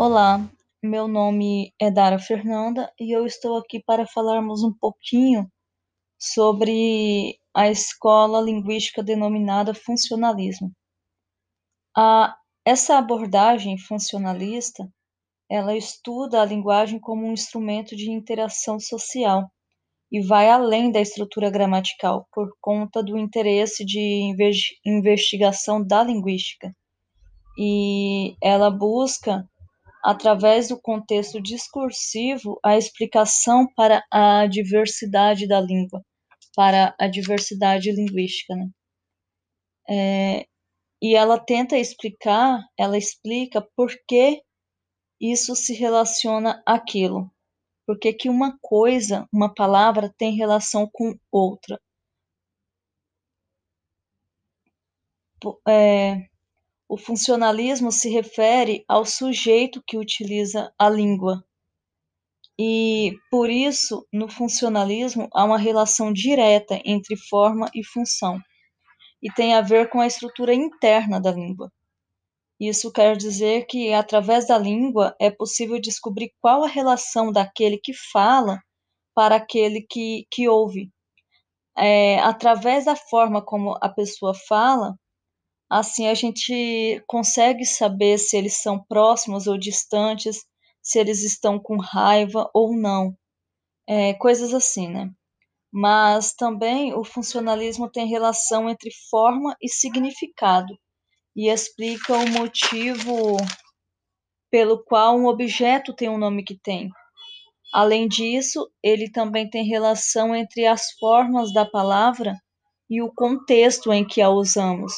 Olá, meu nome é Dara Fernanda e eu estou aqui para falarmos um pouquinho sobre a escola linguística denominada funcionalismo. A, essa abordagem funcionalista, ela estuda a linguagem como um instrumento de interação social e vai além da estrutura gramatical por conta do interesse de investigação da linguística. E ela busca através do contexto discursivo, a explicação para a diversidade da língua, para a diversidade linguística. Né? É, e ela tenta explicar, ela explica por que isso se relaciona àquilo. Por que, que uma coisa, uma palavra, tem relação com outra. É, o funcionalismo se refere ao sujeito que utiliza a língua. E, por isso, no funcionalismo há uma relação direta entre forma e função, e tem a ver com a estrutura interna da língua. Isso quer dizer que, através da língua, é possível descobrir qual a relação daquele que fala para aquele que, que ouve. É, através da forma como a pessoa fala, Assim a gente consegue saber se eles são próximos ou distantes, se eles estão com raiva ou não, é, coisas assim, né? Mas também o funcionalismo tem relação entre forma e significado e explica o motivo pelo qual um objeto tem o nome que tem. Além disso, ele também tem relação entre as formas da palavra e o contexto em que a usamos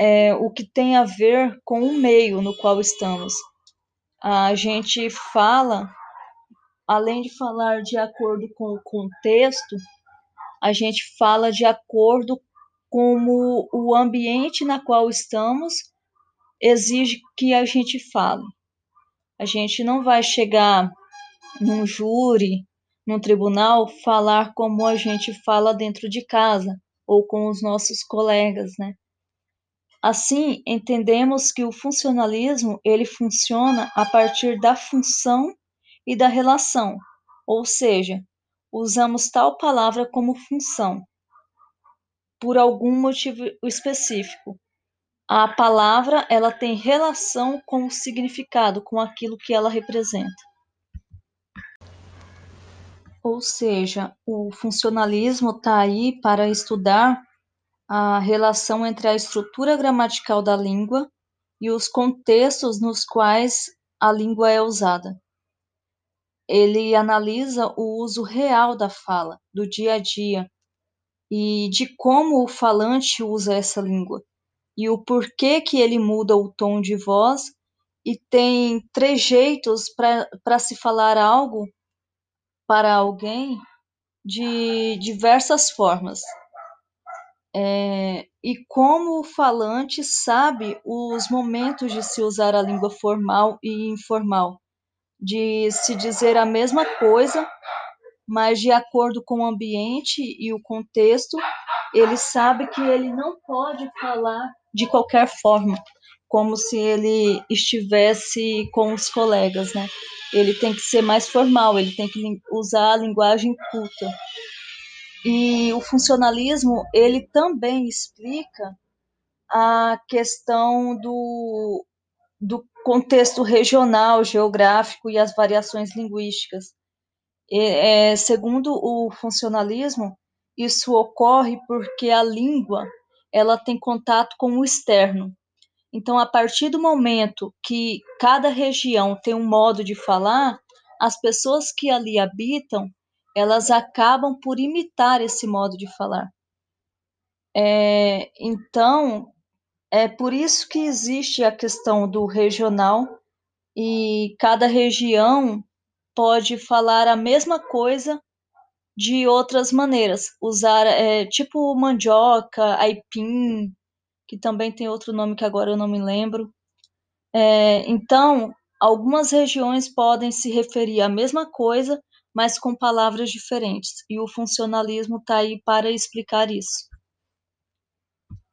é, o que tem a ver com o meio no qual estamos. A gente fala, além de falar de acordo com o contexto, a gente fala de acordo como o ambiente na qual estamos exige que a gente fale. A gente não vai chegar num júri, num tribunal, falar como a gente fala dentro de casa ou com os nossos colegas, né? Assim, entendemos que o funcionalismo ele funciona a partir da função e da relação, ou seja, usamos tal palavra como função por algum motivo específico. A palavra ela tem relação com o significado, com aquilo que ela representa. Ou seja, o funcionalismo está aí para estudar a relação entre a estrutura gramatical da língua e os contextos nos quais a língua é usada. Ele analisa o uso real da fala, do dia a dia, e de como o falante usa essa língua, e o porquê que ele muda o tom de voz e tem trejeitos para se falar algo para alguém de diversas formas é, e como o falante sabe os momentos de se usar a língua formal e informal, de se dizer a mesma coisa, mas de acordo com o ambiente e o contexto, ele sabe que ele não pode falar de qualquer forma, como se ele estivesse com os colegas, né? Ele tem que ser mais formal, ele tem que usar a linguagem culta. E o funcionalismo, ele também explica a questão do, do contexto regional, geográfico e as variações linguísticas. É, segundo o funcionalismo, isso ocorre porque a língua ela tem contato com o externo. Então, a partir do momento que cada região tem um modo de falar, as pessoas que ali habitam elas acabam por imitar esse modo de falar. É, então, é por isso que existe a questão do regional e cada região pode falar a mesma coisa de outras maneiras, usar é, tipo mandioca, aipim, que também tem outro nome que agora eu não me lembro. É, então, algumas regiões podem se referir à mesma coisa mas com palavras diferentes, e o funcionalismo está aí para explicar isso.